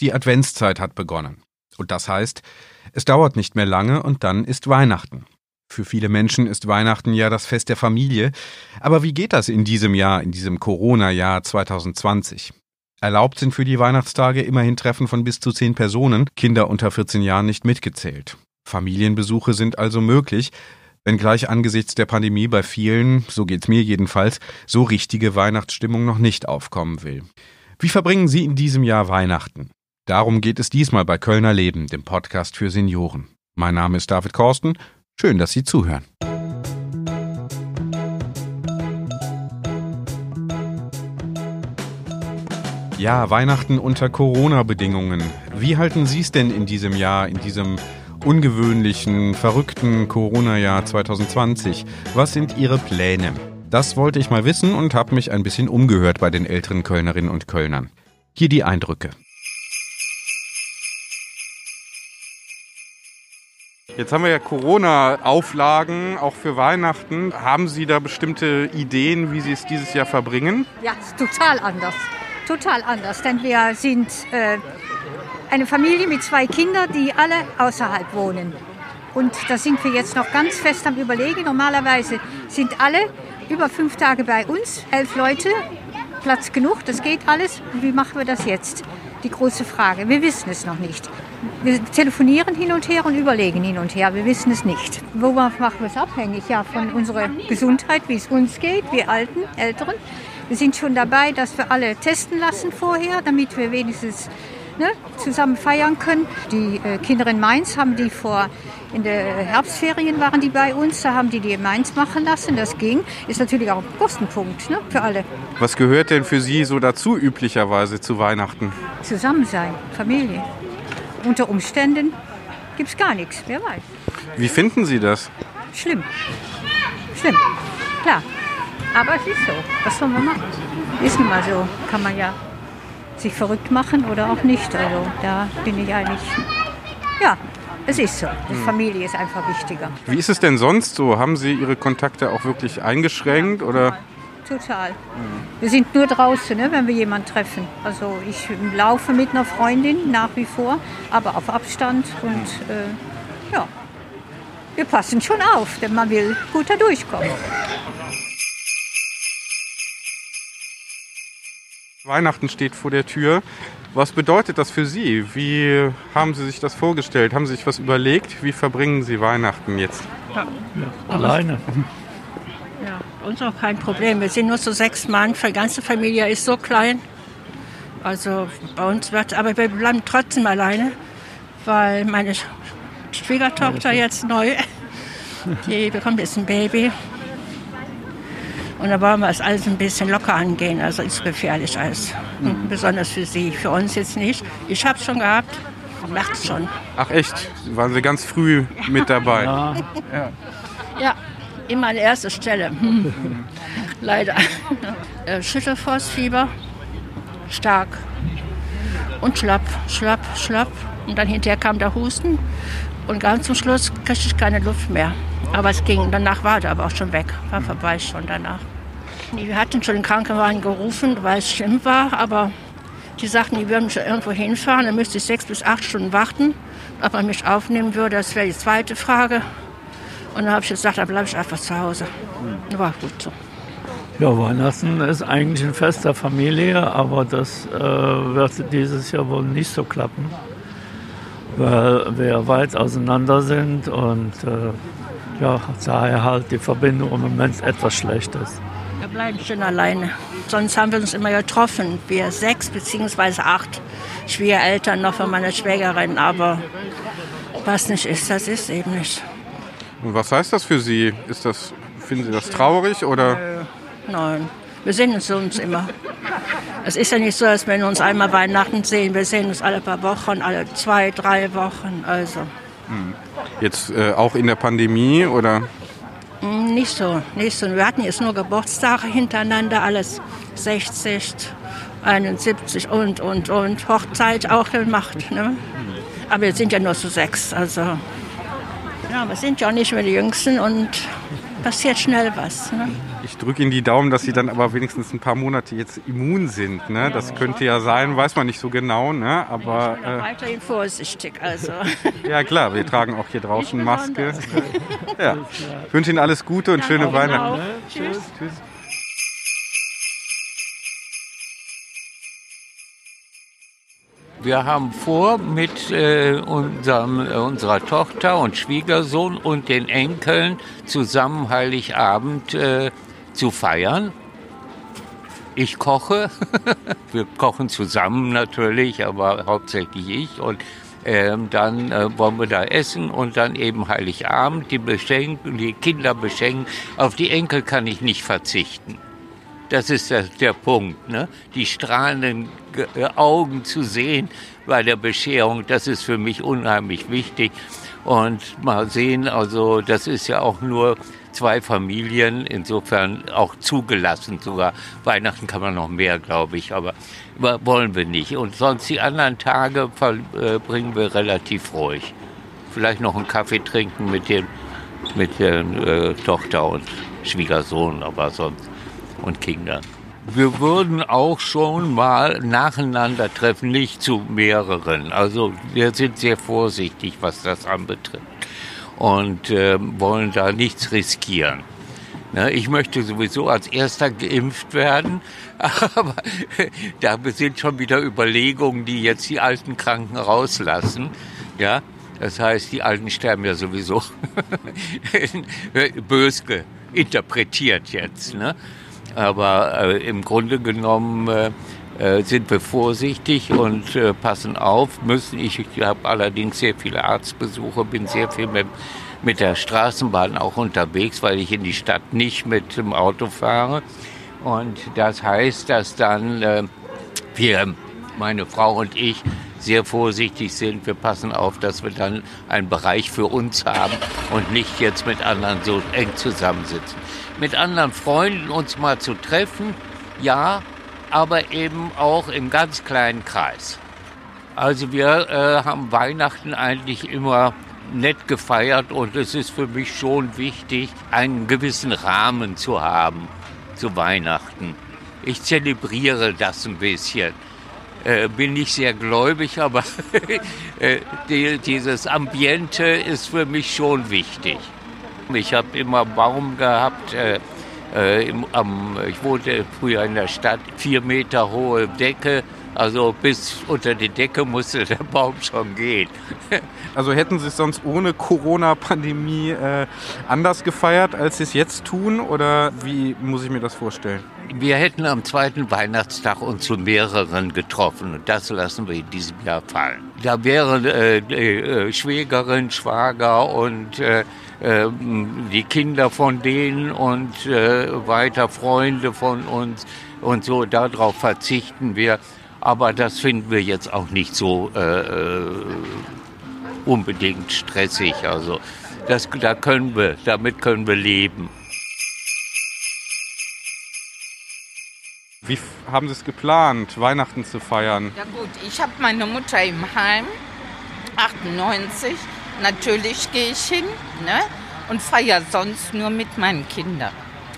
Die Adventszeit hat begonnen. Und das heißt, es dauert nicht mehr lange und dann ist Weihnachten. Für viele Menschen ist Weihnachten ja das Fest der Familie. Aber wie geht das in diesem Jahr, in diesem Corona-Jahr 2020? Erlaubt sind für die Weihnachtstage immerhin Treffen von bis zu zehn Personen, Kinder unter 14 Jahren nicht mitgezählt. Familienbesuche sind also möglich, wenngleich angesichts der Pandemie bei vielen, so geht's mir jedenfalls, so richtige Weihnachtsstimmung noch nicht aufkommen will. Wie verbringen Sie in diesem Jahr Weihnachten? Darum geht es diesmal bei Kölner Leben, dem Podcast für Senioren. Mein Name ist David Korsten. Schön, dass Sie zuhören. Ja, Weihnachten unter Corona-Bedingungen. Wie halten Sie es denn in diesem Jahr, in diesem ungewöhnlichen, verrückten Corona-Jahr 2020? Was sind Ihre Pläne? Das wollte ich mal wissen und habe mich ein bisschen umgehört bei den älteren Kölnerinnen und Kölnern. Hier die Eindrücke. Jetzt haben wir ja Corona-Auflagen, auch für Weihnachten. Haben Sie da bestimmte Ideen, wie Sie es dieses Jahr verbringen? Ja, total anders. Total anders, denn wir sind äh, eine Familie mit zwei Kindern, die alle außerhalb wohnen. Und da sind wir jetzt noch ganz fest am Überlegen. Normalerweise sind alle über fünf Tage bei uns, elf Leute, Platz genug, das geht alles. Wie machen wir das jetzt? Die große Frage. Wir wissen es noch nicht. Wir telefonieren hin und her und überlegen hin und her. Wir wissen es nicht. Worauf machen wir es abhängig? Ja, von unserer Gesundheit, wie es uns geht, wir Alten, Älteren. Wir sind schon dabei, dass wir alle testen lassen vorher, damit wir wenigstens ne, zusammen feiern können. Die äh, Kinder in Mainz haben die vor, in der Herbstferien waren die bei uns, da haben die die in Mainz machen lassen, das ging. Ist natürlich auch ein Kostenpunkt ne, für alle. Was gehört denn für Sie so dazu üblicherweise zu Weihnachten? Zusammen sein, Familie. Unter Umständen gibt es gar nichts, wer weiß. Wie finden Sie das? Schlimm. Schlimm, klar. Aber es ist so. Was soll man machen? Ist nun mal so. Kann man ja sich verrückt machen oder auch nicht. Also da bin ich eigentlich, ja, es ist so. Die Hm. Familie ist einfach wichtiger. Wie ist es denn sonst so? Haben Sie Ihre Kontakte auch wirklich eingeschränkt oder? Total. Wir sind nur draußen, ne, wenn wir jemanden treffen. Also ich laufe mit einer Freundin nach wie vor, aber auf Abstand und äh, ja, wir passen schon auf, denn man will gut da durchkommen. Weihnachten steht vor der Tür. Was bedeutet das für Sie? Wie haben Sie sich das vorgestellt? Haben Sie sich was überlegt? Wie verbringen Sie Weihnachten jetzt? Alleine. Ja, uns auch kein Problem. Wir sind nur so sechs Mann. Die ganze Familie ist so klein. Also bei uns wird, aber wir bleiben trotzdem alleine, weil meine Sch- Schwiegertochter jetzt neu, die bekommt jetzt ein Baby. Und da wollen wir es alles ein bisschen locker angehen. Also ist gefährlich alles. Hm, Besonders für sie, für uns jetzt nicht. Ich habe es schon gehabt. Macht's schon. Ach echt? Waren Sie ganz früh mit dabei? Ja, Ja, immer an erster Stelle. Hm. Leider. Äh, Schüttelfrostfieber, stark. Und schlapp, schlapp, schlapp. Und dann hinterher kam der Husten. Und ganz zum Schluss kriegte ich keine Luft mehr. Aber es ging. Danach war der aber auch schon weg. War vorbei schon danach. Wir hatten schon den Krankenwagen gerufen, weil es schlimm war. Aber die sagten, die würden schon irgendwo hinfahren. Dann müsste ich sechs bis acht Stunden warten. Ob man mich aufnehmen würde, das wäre die zweite Frage. Und dann habe ich gesagt, dann bleibe ich einfach zu Hause. War gut so. ja, Weihnachten ist eigentlich ein Fest der Familie, aber das äh, wird dieses Jahr wohl nicht so klappen, weil wir weit auseinander sind und äh, ja, daher halt die Verbindung im Moment etwas schlecht ist. Wir bleiben schön alleine. Sonst haben wir uns immer getroffen. Wir sechs beziehungsweise acht Schwiegereltern noch von meiner Schwägerin. Aber was nicht ist, das ist eben nicht. Und was heißt das für Sie? Ist das, finden Sie das traurig oder? Nein, wir sehen uns uns immer. Es ist ja nicht so, dass wir uns einmal Weihnachten sehen. Wir sehen uns alle paar Wochen, alle zwei, drei Wochen. Also Jetzt äh, auch in der Pandemie oder? mm, nicht so, nicht so. Wir hatten jetzt nur Geburtstage hintereinander, alles 60, 71 und, und, und. Hochzeit auch gemacht. Ne? Aber wir sind ja nur zu sechs. Also, ja, wir sind ja auch nicht mehr die Jüngsten und passiert schnell was. Ne? Ich drücke Ihnen die Daumen, dass Sie dann aber wenigstens ein paar Monate jetzt immun sind. Ne? Das könnte ja sein, weiß man nicht so genau. Ne? Aber äh, weiterhin vorsichtig. Also. ja klar, wir tragen auch hier draußen Maske. ja. Ich wünsche Ihnen alles Gute und schöne Weihnachten. Tschüss. Tschüss. Wir haben vor, mit äh, unserem, äh, unserer Tochter und Schwiegersohn und den Enkeln zusammen Heiligabend äh, zu feiern. Ich koche. Wir kochen zusammen natürlich, aber hauptsächlich ich. Und ähm, dann äh, wollen wir da essen und dann eben Heiligabend, die, beschenken, die Kinder beschenken. Auf die Enkel kann ich nicht verzichten. Das ist der, der Punkt. Ne? Die strahlenden äh, Augen zu sehen bei der Bescherung, das ist für mich unheimlich wichtig. Und mal sehen, also das ist ja auch nur zwei Familien, insofern auch zugelassen sogar. Weihnachten kann man noch mehr, glaube ich, aber wollen wir nicht. Und sonst die anderen Tage verbringen äh, wir relativ ruhig. Vielleicht noch einen Kaffee trinken mit, den, mit der äh, Tochter und Schwiegersohn, aber sonst und Kindern. Wir würden auch schon mal nacheinander treffen, nicht zu mehreren. Also wir sind sehr vorsichtig, was das anbetrifft und äh, wollen da nichts riskieren. Ne, ich möchte sowieso als erster geimpft werden, aber da sind schon wieder Überlegungen, die jetzt die alten Kranken rauslassen. Ja, das heißt, die Alten sterben ja sowieso bös interpretiert jetzt. Ne? Aber äh, im Grunde genommen äh, äh, sind wir vorsichtig und äh, passen auf müssen. Ich, ich habe allerdings sehr viele Arztbesuche, bin sehr viel mit, mit der Straßenbahn auch unterwegs, weil ich in die Stadt nicht mit dem Auto fahre. Und das heißt, dass dann äh, wir, meine Frau und ich, sehr vorsichtig sind. Wir passen auf, dass wir dann einen Bereich für uns haben und nicht jetzt mit anderen so eng zusammensitzen mit anderen Freunden uns mal zu treffen, ja, aber eben auch im ganz kleinen Kreis. Also wir äh, haben Weihnachten eigentlich immer nett gefeiert und es ist für mich schon wichtig, einen gewissen Rahmen zu haben zu Weihnachten. Ich zelebriere das ein bisschen. Äh, bin nicht sehr gläubig, aber äh, die, dieses Ambiente ist für mich schon wichtig. Ich habe immer Baum gehabt. Äh, äh, im, am, ich wohnte früher in der Stadt, vier Meter hohe Decke. Also bis unter die Decke musste der Baum schon gehen. Also hätten Sie es sonst ohne Corona-Pandemie äh, anders gefeiert, als Sie es jetzt tun? Oder wie muss ich mir das vorstellen? Wir hätten am zweiten Weihnachtstag uns zu mehreren getroffen und das lassen wir in diesem Jahr fallen. Da wären äh, äh, Schwägerin, Schwager und äh, ähm, die Kinder von denen und äh, weiter Freunde von uns und so. Darauf verzichten wir. Aber das finden wir jetzt auch nicht so äh, äh, unbedingt stressig. Also das, da können wir, damit können wir leben. Wie haben Sie es geplant, Weihnachten zu feiern? Ja gut, ich habe meine Mutter im Heim, 98 natürlich gehe ich hin ne? und feiere sonst nur mit meinen Kindern.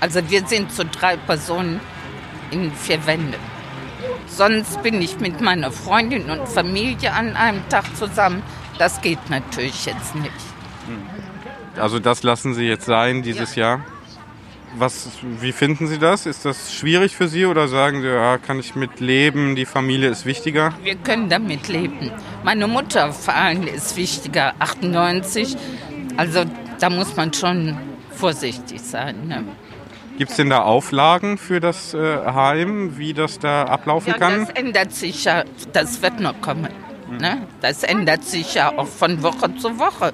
Also wir sind so drei Personen in vier Wänden. Sonst bin ich mit meiner Freundin und Familie an einem Tag zusammen. Das geht natürlich jetzt nicht. Also das lassen Sie jetzt sein dieses ja. Jahr? Was, wie finden Sie das? Ist das schwierig für Sie oder sagen Sie, ja, kann ich mit leben, die Familie ist wichtiger? Wir können damit leben. Meine Mutter vor allem ist wichtiger, 98. Also da muss man schon vorsichtig sein. Ne? Gibt es denn da Auflagen für das äh, Heim, wie das da ablaufen ja, kann? Das ändert sich ja, das wird noch kommen. Ne? Das ändert sich ja auch von Woche zu Woche.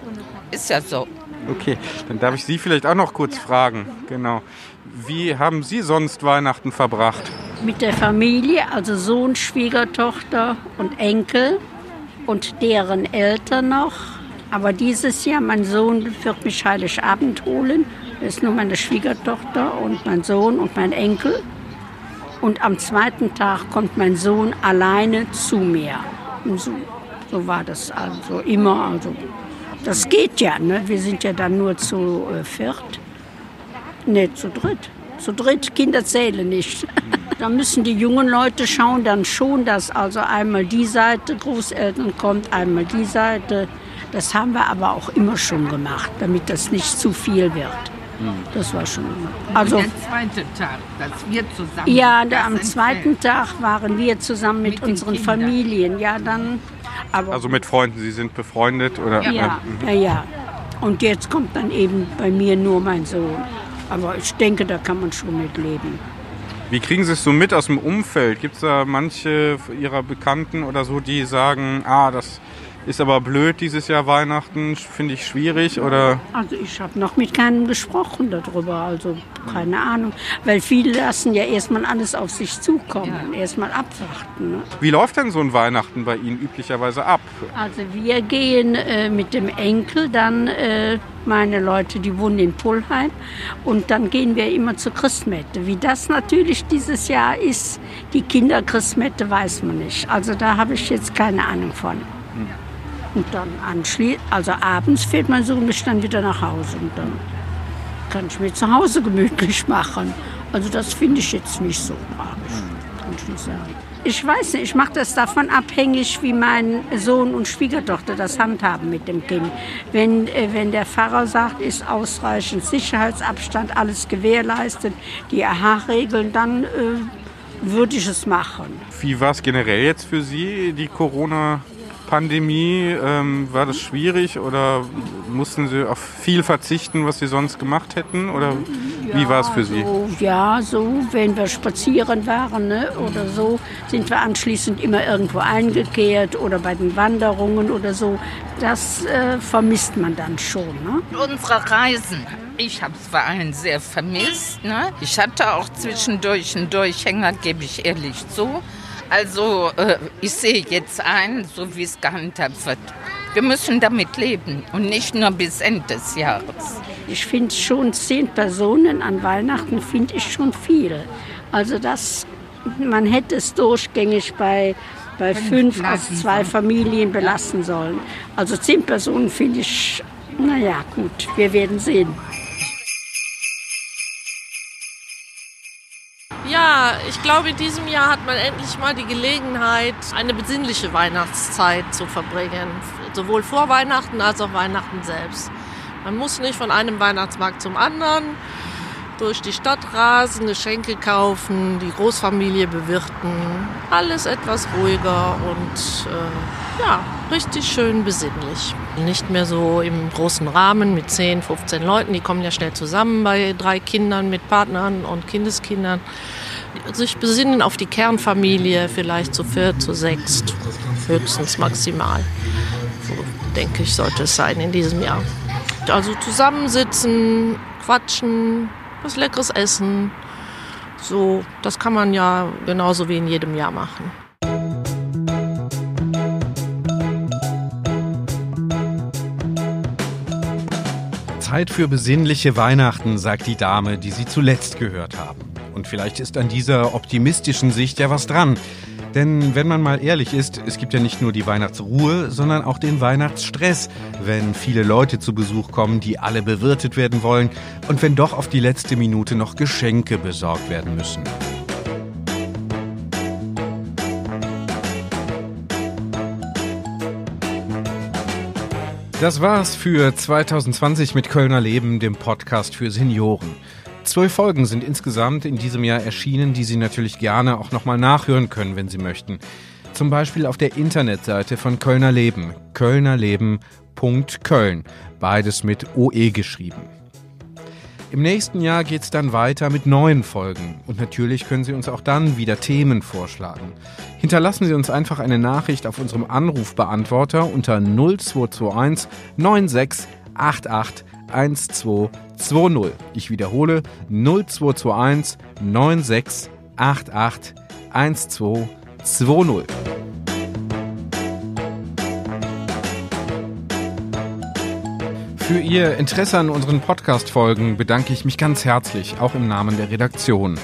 Ist ja so. Okay, dann darf ich Sie vielleicht auch noch kurz fragen. Genau. Wie haben Sie sonst Weihnachten verbracht? Mit der Familie, also Sohn, Schwiegertochter und Enkel und deren Eltern noch. Aber dieses Jahr, mein Sohn wird mich Heiligabend holen. Das ist nur meine Schwiegertochter und mein Sohn und mein Enkel. Und am zweiten Tag kommt mein Sohn alleine zu mir. So, so war das also immer. Also das geht ja, ne? wir sind ja dann nur zu äh, viert. Nee, zu dritt. Zu dritt, Kinder zählen nicht. da müssen die jungen Leute schauen dann schon, dass also einmal die Seite Großeltern kommt, einmal die Seite. Das haben wir aber auch immer schon gemacht, damit das nicht zu viel wird. Das war schon immer. Also der zweite Tag, dass wir zusammen. ja, da, am zweiten Tag waren wir zusammen mit, Mit unseren. Familien. Ja, dann. Aber Also mit Freunden, Sie sind befreundet oder? Ja, ja, ja. Und jetzt kommt dann eben bei mir nur mein Sohn. Aber ich denke, da kann man schon mit leben. Wie kriegen Sie es so mit aus dem Umfeld? Gibt es da manche Ihrer Bekannten oder so, die sagen, ah, das ist aber blöd dieses Jahr Weihnachten, finde ich schwierig oder? Also ich habe noch mit keinem gesprochen darüber, also keine Ahnung. Weil viele lassen ja erstmal alles auf sich zukommen, erstmal abwarten. Ne? Wie läuft denn so ein Weihnachten bei Ihnen üblicherweise ab? Also wir gehen äh, mit dem Enkel, dann äh, meine Leute, die wohnen in Pullheim und dann gehen wir immer zur Christmette. Wie das natürlich dieses Jahr ist, die Kinderchristmette weiß man nicht. Also da habe ich jetzt keine Ahnung von. Und dann anschließend, also abends fährt mein Sohn mich dann wieder nach Hause und dann kann ich mir zu Hause gemütlich machen. Also das finde ich jetzt nicht so tragisch, kann ich nicht sagen. Ich weiß nicht, ich mache das davon abhängig, wie mein Sohn und Schwiegertochter das handhaben mit dem Kind. Wenn, äh, wenn der Pfarrer sagt, ist ausreichend Sicherheitsabstand, alles gewährleistet, die AHA-Regeln, dann äh, würde ich es machen. Wie war es generell jetzt für Sie, die Corona-Pandemie? Ähm, war das schwierig oder mussten Sie auf viel verzichten, was Sie sonst gemacht hätten? Oder wie war es für Sie? So, ja, so, wenn wir spazieren waren ne, oder so, sind wir anschließend immer irgendwo eingekehrt oder bei den Wanderungen oder so. Das äh, vermisst man dann schon. Ne? Unsere Reisen. Ich habe es vor allem sehr vermisst. Ne? Ich hatte auch zwischendurch einen Durchhänger, gebe ich ehrlich zu. Also äh, ich sehe jetzt ein, so wie es gehandhabt wird. Wir müssen damit leben und nicht nur bis Ende des Jahres. Ich finde schon zehn Personen an Weihnachten finde ich schon viel. Also das, man hätte es durchgängig bei, bei fünf aus zwei Familien belassen sollen. Also zehn Personen finde ich, naja gut, wir werden sehen. Ich glaube, in diesem Jahr hat man endlich mal die Gelegenheit, eine besinnliche Weihnachtszeit zu verbringen. Sowohl vor Weihnachten als auch Weihnachten selbst. Man muss nicht von einem Weihnachtsmarkt zum anderen durch die Stadt rasen, Geschenke kaufen, die Großfamilie bewirten. Alles etwas ruhiger und äh, ja, richtig schön besinnlich. Nicht mehr so im großen Rahmen mit 10, 15 Leuten. Die kommen ja schnell zusammen bei drei Kindern mit Partnern und Kindeskindern. Sich besinnen auf die Kernfamilie, vielleicht zu viert, zu sechst, höchstens maximal. So denke ich, sollte es sein in diesem Jahr. Also zusammensitzen, quatschen, was Leckeres essen. So, das kann man ja genauso wie in jedem Jahr machen. Zeit für besinnliche Weihnachten, sagt die Dame, die Sie zuletzt gehört haben. Und vielleicht ist an dieser optimistischen Sicht ja was dran. Denn wenn man mal ehrlich ist, es gibt ja nicht nur die Weihnachtsruhe, sondern auch den Weihnachtsstress, wenn viele Leute zu Besuch kommen, die alle bewirtet werden wollen und wenn doch auf die letzte Minute noch Geschenke besorgt werden müssen. Das war's für 2020 mit Kölner Leben, dem Podcast für Senioren. Zwölf Folgen sind insgesamt in diesem Jahr erschienen, die Sie natürlich gerne auch nochmal nachhören können, wenn Sie möchten. Zum Beispiel auf der Internetseite von Kölner Leben, kölnerleben.köln, beides mit OE geschrieben. Im nächsten Jahr geht's dann weiter mit neuen Folgen und natürlich können Sie uns auch dann wieder Themen vorschlagen. Hinterlassen Sie uns einfach eine Nachricht auf unserem Anrufbeantworter unter 0221 9688 1220. Ich wiederhole 0221 9688 1220. Für Ihr Interesse an unseren Podcast-Folgen bedanke ich mich ganz herzlich, auch im Namen der Redaktion.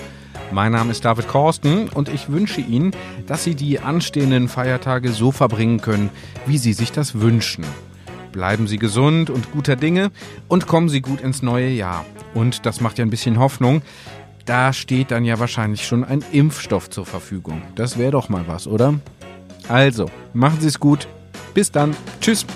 Mein Name ist David Korsten und ich wünsche Ihnen, dass Sie die anstehenden Feiertage so verbringen können, wie Sie sich das wünschen. Bleiben Sie gesund und guter Dinge und kommen Sie gut ins neue Jahr. Und das macht ja ein bisschen Hoffnung. Da steht dann ja wahrscheinlich schon ein Impfstoff zur Verfügung. Das wäre doch mal was, oder? Also, machen Sie es gut. Bis dann. Tschüss.